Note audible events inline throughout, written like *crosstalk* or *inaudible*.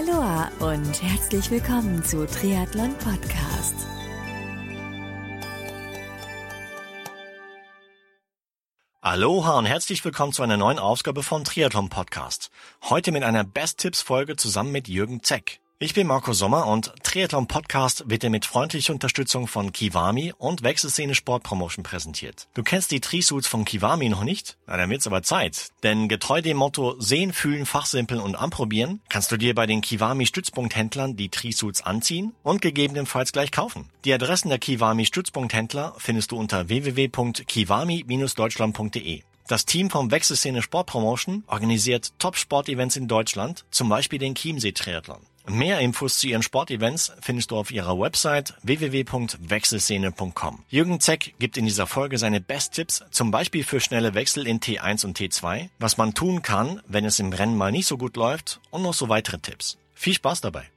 Aloha und herzlich willkommen zu Triathlon Podcast. Aloha und herzlich willkommen zu einer neuen Ausgabe von Triathlon Podcast. Heute mit einer Best-Tipps-Folge zusammen mit Jürgen Zeck. Ich bin Marco Sommer und Triathlon Podcast wird dir mit freundlicher Unterstützung von Kiwami und Wechselszene Sport Promotion präsentiert. Du kennst die Trisuits von Kiwami noch nicht? Na, dann wird's aber Zeit. Denn getreu dem Motto sehen, fühlen, fachsimpeln und anprobieren, kannst du dir bei den Kiwami Stützpunkthändlern die Trisuits anziehen und gegebenenfalls gleich kaufen. Die Adressen der Kiwami Stützpunkthändler findest du unter www.kiwami-deutschland.de. Das Team vom Wechselszene Sport Promotion organisiert Top-Sport-Events in Deutschland, zum Beispiel den Chiemsee Triathlon. Mehr Infos zu ihren Sportevents findest du auf ihrer Website www.wechselszene.com. Jürgen Zeck gibt in dieser Folge seine Best-Tipps, zum Beispiel für schnelle Wechsel in T1 und T2, was man tun kann, wenn es im Rennen mal nicht so gut läuft und noch so weitere Tipps. Viel Spaß dabei!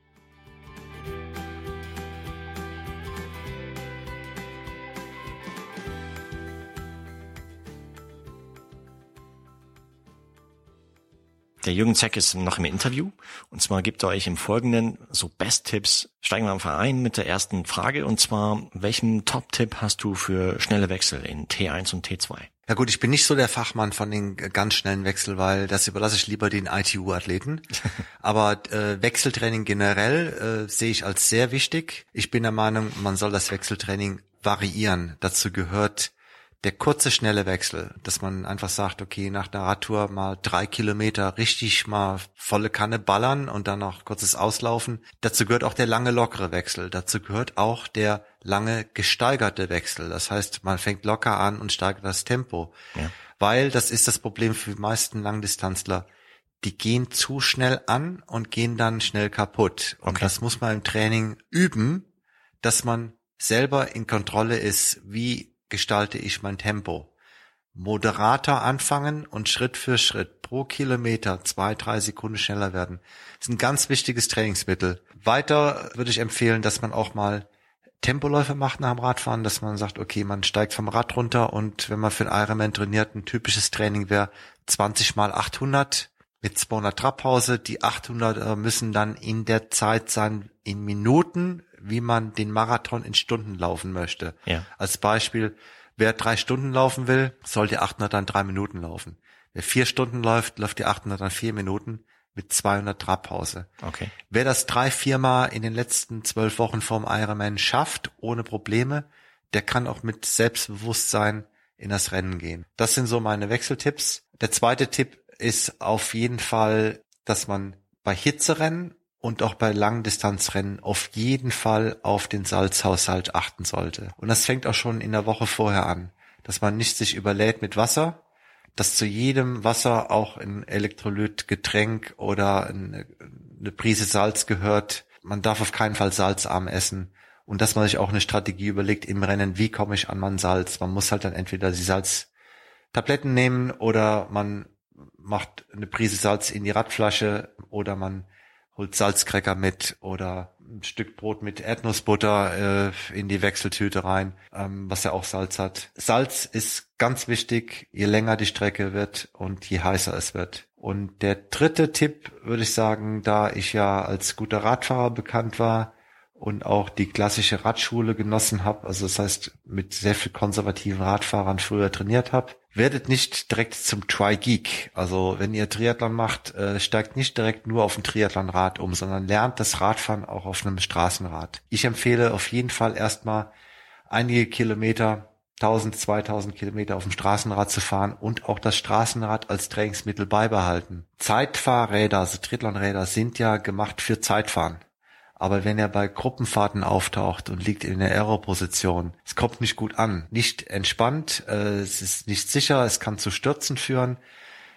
Der Jürgen Zeck ist noch im Interview und zwar gibt er euch im Folgenden so Best-Tipps. Steigen wir einfach ein mit der ersten Frage und zwar, welchen Top-Tipp hast du für schnelle Wechsel in T1 und T2? Ja gut, ich bin nicht so der Fachmann von den ganz schnellen Wechsel, weil das überlasse ich lieber den ITU-Athleten. *laughs* Aber äh, Wechseltraining generell äh, sehe ich als sehr wichtig. Ich bin der Meinung, man soll das Wechseltraining variieren. Dazu gehört der kurze, schnelle Wechsel, dass man einfach sagt, okay, nach der Radtour mal drei Kilometer richtig mal volle Kanne ballern und dann noch kurzes Auslaufen. Dazu gehört auch der lange, lockere Wechsel. Dazu gehört auch der lange gesteigerte Wechsel. Das heißt, man fängt locker an und steigert das Tempo. Ja. Weil das ist das Problem für die meisten Langdistanzler. Die gehen zu schnell an und gehen dann schnell kaputt. Und okay. das muss man im Training üben, dass man selber in Kontrolle ist, wie gestalte ich mein Tempo. Moderater anfangen und Schritt für Schritt pro Kilometer zwei, drei Sekunden schneller werden. Das ist ein ganz wichtiges Trainingsmittel. Weiter würde ich empfehlen, dass man auch mal Tempoläufe macht nach dem Radfahren, dass man sagt, okay, man steigt vom Rad runter und wenn man für einen Ironman trainiert, ein typisches Training wäre 20 mal 800 mit 200 Trabpause. Die 800 äh, müssen dann in der Zeit sein, in Minuten, wie man den Marathon in Stunden laufen möchte. Ja. Als Beispiel, wer drei Stunden laufen will, soll die 800 dann drei Minuten laufen. Wer vier Stunden läuft, läuft die 800 dann vier Minuten mit 200 Trabpause. Okay. Wer das drei, viermal in den letzten zwölf Wochen vorm Ironman schafft, ohne Probleme, der kann auch mit Selbstbewusstsein in das Rennen gehen. Das sind so meine Wechseltipps. Der zweite Tipp ist auf jeden Fall, dass man bei Hitzerennen und auch bei Langdistanzrennen auf jeden Fall auf den Salzhaushalt achten sollte. Und das fängt auch schon in der Woche vorher an, dass man nicht sich überlädt mit Wasser, dass zu jedem Wasser auch ein Elektrolytgetränk oder eine, Prise Salz gehört. Man darf auf keinen Fall salzarm essen und dass man sich auch eine Strategie überlegt im Rennen, wie komme ich an mein Salz. Man muss halt dann entweder die Salztabletten nehmen oder man macht eine Prise Salz in die Radflasche oder man holt Salzcracker mit oder ein Stück Brot mit Erdnussbutter äh, in die Wechseltüte rein, ähm, was ja auch Salz hat. Salz ist ganz wichtig, je länger die Strecke wird und je heißer es wird. Und der dritte Tipp würde ich sagen, da ich ja als guter Radfahrer bekannt war, und auch die klassische Radschule genossen habe, also das heißt mit sehr viel konservativen Radfahrern früher trainiert habe, werdet nicht direkt zum Tri-Geek. Also wenn ihr Triathlon macht, äh, steigt nicht direkt nur auf ein Triathlonrad um, sondern lernt das Radfahren auch auf einem Straßenrad. Ich empfehle auf jeden Fall erstmal einige Kilometer 1000, 2000 Kilometer auf dem Straßenrad zu fahren und auch das Straßenrad als Trainingsmittel beibehalten. Zeitfahrräder, also Triathlonräder sind ja gemacht für Zeitfahren. Aber wenn er bei Gruppenfahrten auftaucht und liegt in der Aero-Position, es kommt nicht gut an. Nicht entspannt, äh, es ist nicht sicher, es kann zu Stürzen führen.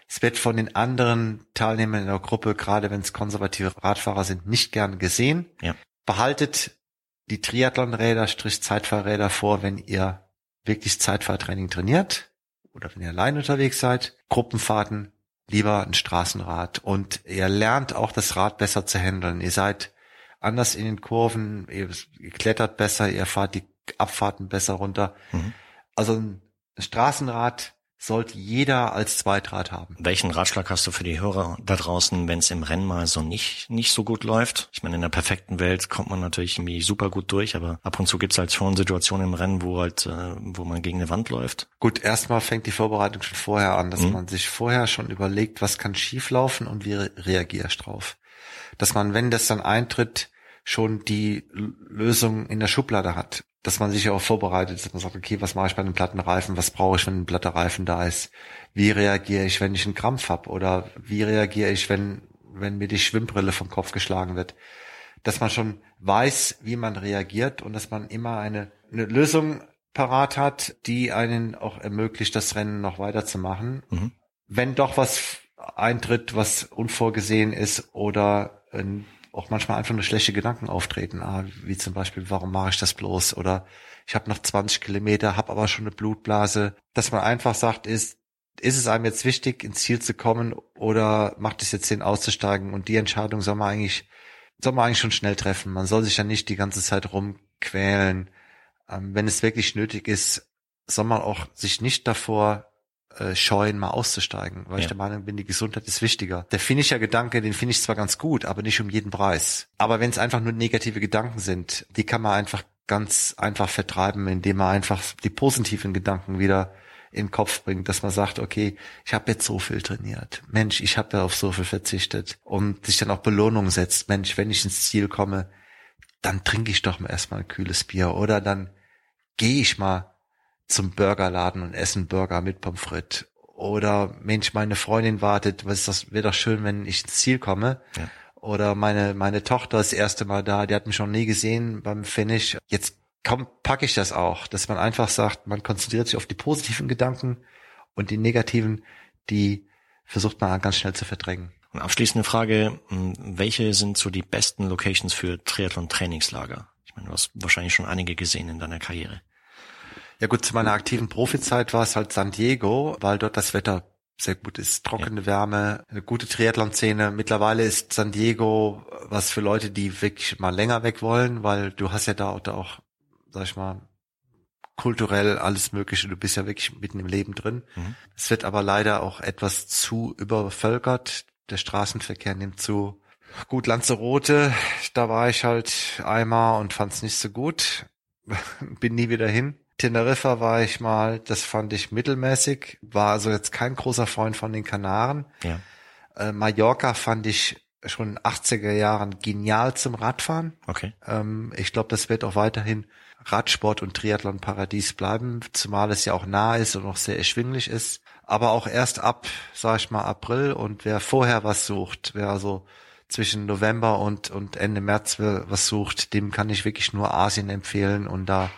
Es wird von den anderen Teilnehmern in der Gruppe, gerade wenn es konservative Radfahrer sind, nicht gern gesehen. Ja. Behaltet die Triathlonräder, Strich Zeitfahrräder vor, wenn ihr wirklich Zeitfahrtraining trainiert oder wenn ihr allein unterwegs seid. Gruppenfahrten lieber ein Straßenrad und ihr lernt auch das Rad besser zu handeln. Ihr seid anders in den Kurven, ihr, klettert besser, ihr fahrt die Abfahrten besser runter. Mhm. Also ein Straßenrad sollte jeder als Zweitrad haben. Welchen Ratschlag hast du für die Hörer da draußen, wenn es im Rennen mal so nicht nicht so gut läuft? Ich meine, in der perfekten Welt kommt man natürlich irgendwie super gut durch, aber ab und zu gibt's halt schon Situationen im Rennen, wo halt, äh, wo man gegen eine Wand läuft. Gut, erstmal fängt die Vorbereitung schon vorher an, dass mhm. man sich vorher schon überlegt, was kann schieflaufen und wie reagierst drauf. Dass man, wenn das dann eintritt, schon die Lösung in der Schublade hat dass man sich ja auch vorbereitet, dass man sagt, okay, was mache ich bei einem platten Reifen, was brauche ich, wenn ein platter Reifen da ist, wie reagiere ich, wenn ich einen Krampf habe oder wie reagiere ich, wenn, wenn mir die Schwimmbrille vom Kopf geschlagen wird. Dass man schon weiß, wie man reagiert und dass man immer eine, eine Lösung parat hat, die einen auch ermöglicht, das Rennen noch weiterzumachen. Mhm. Wenn doch was eintritt, was unvorgesehen ist oder ein auch manchmal einfach nur schlechte Gedanken auftreten, ah, wie zum Beispiel, warum mache ich das bloß? Oder ich habe noch 20 Kilometer, habe aber schon eine Blutblase. Dass man einfach sagt, ist, ist es einem jetzt wichtig, ins Ziel zu kommen oder macht es jetzt Sinn, auszusteigen? Und die Entscheidung soll man eigentlich, soll man eigentlich schon schnell treffen. Man soll sich ja nicht die ganze Zeit rumquälen. Ähm, wenn es wirklich nötig ist, soll man auch sich nicht davor äh, scheuen, mal auszusteigen, weil ja. ich der Meinung bin, die Gesundheit ist wichtiger. Der Finisher-Gedanke, den finde ich zwar ganz gut, aber nicht um jeden Preis. Aber wenn es einfach nur negative Gedanken sind, die kann man einfach ganz einfach vertreiben, indem man einfach die positiven Gedanken wieder in den Kopf bringt, dass man sagt, okay, ich habe jetzt so viel trainiert. Mensch, ich habe ja auf so viel verzichtet. Und sich dann auch Belohnung setzt. Mensch, wenn ich ins Ziel komme, dann trinke ich doch mal erstmal ein kühles Bier. Oder dann gehe ich mal zum Burgerladen und essen Burger mit Pommes frites. Oder Mensch, meine Freundin wartet, was ist das, wäre doch schön, wenn ich ins Ziel komme. Ja. Oder meine, meine Tochter ist das erste Mal da, die hat mich noch nie gesehen beim Finish. Jetzt komm, packe ich das auch, dass man einfach sagt, man konzentriert sich auf die positiven Gedanken und die negativen, die versucht man ganz schnell zu verdrängen. Und abschließende Frage, hm, welche sind so die besten Locations für Triathlon-Trainingslager? Ich meine, du hast wahrscheinlich schon einige gesehen in deiner Karriere. Ja gut, zu meiner aktiven Profizeit war es halt San Diego, weil dort das Wetter sehr gut ist. Trockene ja. Wärme, eine gute Triathlon-Szene. Mittlerweile ist San Diego was für Leute, die wirklich mal länger weg wollen, weil du hast ja da auch, da auch sag ich mal, kulturell alles Mögliche. Du bist ja wirklich mitten im Leben drin. Mhm. Es wird aber leider auch etwas zu übervölkert. Der Straßenverkehr nimmt zu. Gut, Lanzarote, da war ich halt einmal und fand es nicht so gut. *laughs* Bin nie wieder hin. Teneriffa war ich mal, das fand ich mittelmäßig, war also jetzt kein großer Freund von den Kanaren. Ja. Äh, Mallorca fand ich schon in den 80er Jahren genial zum Radfahren. Okay. Ähm, ich glaube, das wird auch weiterhin Radsport und Triathlon Paradies bleiben, zumal es ja auch nah ist und auch sehr erschwinglich ist. Aber auch erst ab, sag ich mal, April und wer vorher was sucht, wer also zwischen November und, und Ende März was sucht, dem kann ich wirklich nur Asien empfehlen und da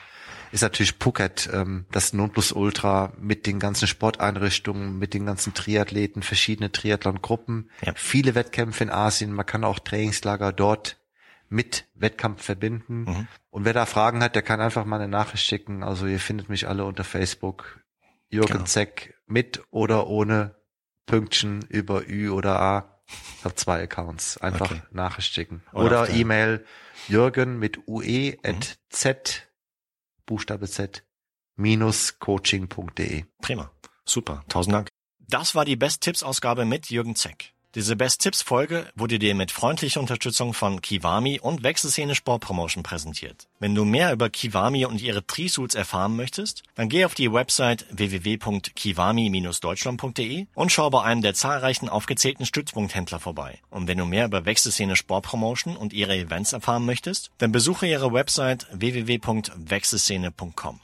ist natürlich Phuket ähm, das Nonplusultra mit den ganzen Sporteinrichtungen, mit den ganzen Triathleten, verschiedene Triathlon-Gruppen, ja. viele Wettkämpfe in Asien. Man kann auch Trainingslager dort mit Wettkampf verbinden. Mhm. Und wer da Fragen hat, der kann einfach mal eine Nachricht schicken. Also ihr findet mich alle unter Facebook. Jürgen genau. Zeck mit oder ohne Pünktchen über Ü oder A. Ich habe zwei Accounts. Einfach okay. Nachricht schicken. Oder, oder E-Mail Jürgen mit ue mhm. at z Buchstabe Z, minus coaching.de. Prima. Super. Tausend Dank. Das war die Best-Tipps-Ausgabe mit Jürgen Zeck. Diese Best-Tipps-Folge wurde dir mit freundlicher Unterstützung von Kiwami und Wechselszene Sportpromotion präsentiert. Wenn du mehr über Kiwami und ihre Trisuits erfahren möchtest, dann geh auf die Website www.kiwami-deutschland.de und schau bei einem der zahlreichen aufgezählten Stützpunkthändler vorbei. Und wenn du mehr über Wechselszene Sportpromotion und ihre Events erfahren möchtest, dann besuche ihre Website www.wechselszene.com.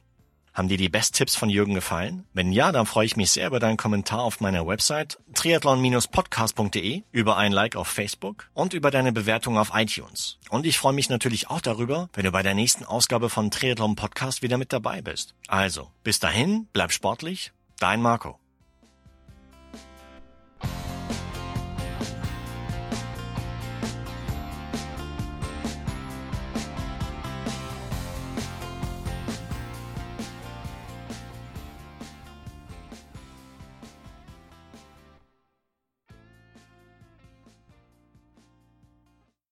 Haben dir die Best-Tipps von Jürgen gefallen? Wenn ja, dann freue ich mich sehr über deinen Kommentar auf meiner Website triathlon-podcast.de, über ein Like auf Facebook und über deine Bewertung auf iTunes. Und ich freue mich natürlich auch darüber, wenn du bei der nächsten Ausgabe von Triathlon Podcast wieder mit dabei bist. Also, bis dahin, bleib sportlich, dein Marco.